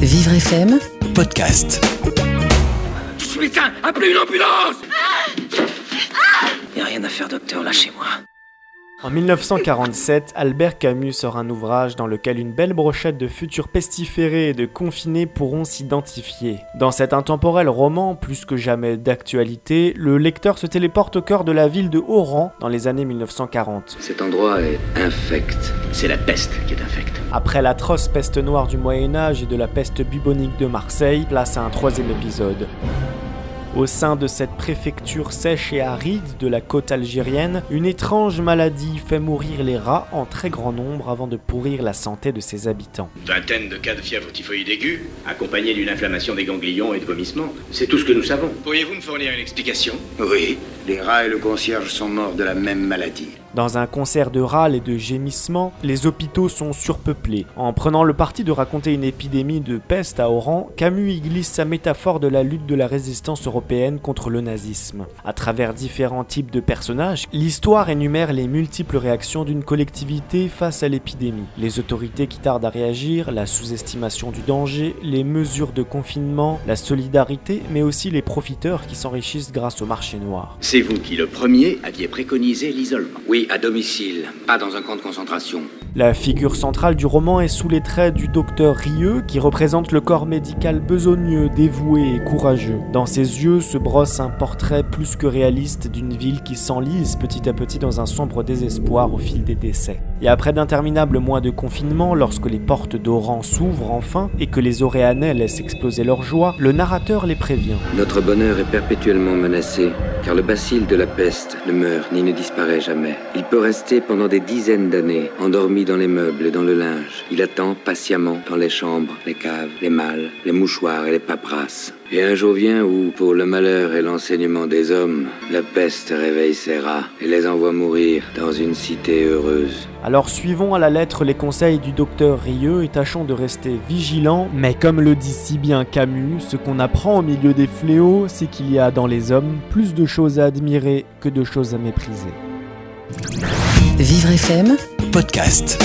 Vivre FM podcast. Je suis médecin, appelez une ambulance Y'a rien à faire, docteur, lâchez-moi. En 1947, Albert Camus sort un ouvrage dans lequel une belle brochette de futurs pestiférés et de confinés pourront s'identifier. Dans cet intemporel roman, plus que jamais d'actualité, le lecteur se téléporte au cœur de la ville de Oran dans les années 1940. Cet endroit est infect. C'est la peste qui est infecte. Après l'atroce peste noire du Moyen Âge et de la peste bubonique de Marseille, place à un troisième épisode. Au sein de cette préfecture sèche et aride de la côte algérienne, une étrange maladie fait mourir les rats en très grand nombre avant de pourrir la santé de ses habitants. Vingtaine de cas de fièvre typhoïde aiguë, accompagnée d'une inflammation des ganglions et de vomissements. C'est tout ce que nous savons. Pourriez-vous me fournir une explication? Oui, les rats et le concierge sont morts de la même maladie. Dans un concert de râles et de gémissements, les hôpitaux sont surpeuplés. En prenant le parti de raconter une épidémie de peste à Oran, Camus y glisse sa métaphore de la lutte de la résistance européenne contre le nazisme. À travers différents types de personnages, l'histoire énumère les multiples réactions d'une collectivité face à l'épidémie. Les autorités qui tardent à réagir, la sous-estimation du danger, les mesures de confinement, la solidarité, mais aussi les profiteurs qui s'enrichissent grâce au marché noir. C'est vous qui, le premier, aviez préconisé l'isolement. Oui, à domicile, pas dans un camp de concentration. La figure centrale du roman est sous les traits du docteur Rieux qui représente le corps médical besogneux, dévoué et courageux. Dans ses yeux se brosse un portrait plus que réaliste d'une ville qui s'enlise petit à petit dans un sombre désespoir au fil des décès. Et après d'interminables mois de confinement, lorsque les portes d'Oran s'ouvrent enfin et que les Oréanais laissent exploser leur joie, le narrateur les prévient. Notre bonheur est perpétuellement menacé, car le bacille de la peste ne meurt ni ne disparaît jamais. Il peut rester pendant des dizaines d'années, endormi dans les meubles et dans le linge. Il attend patiemment dans les chambres, les caves, les malles, les mouchoirs et les paperasses. Et un jour vient où, pour le malheur et l'enseignement des hommes, la peste réveille ses rats et les envoie mourir dans une cité heureuse. Alors suivons à la lettre les conseils du docteur Rieux et tâchons de rester vigilants, mais comme le dit si bien Camus, ce qu'on apprend au milieu des fléaux, c'est qu'il y a dans les hommes plus de choses à admirer que de choses à mépriser. Vivre FM podcast.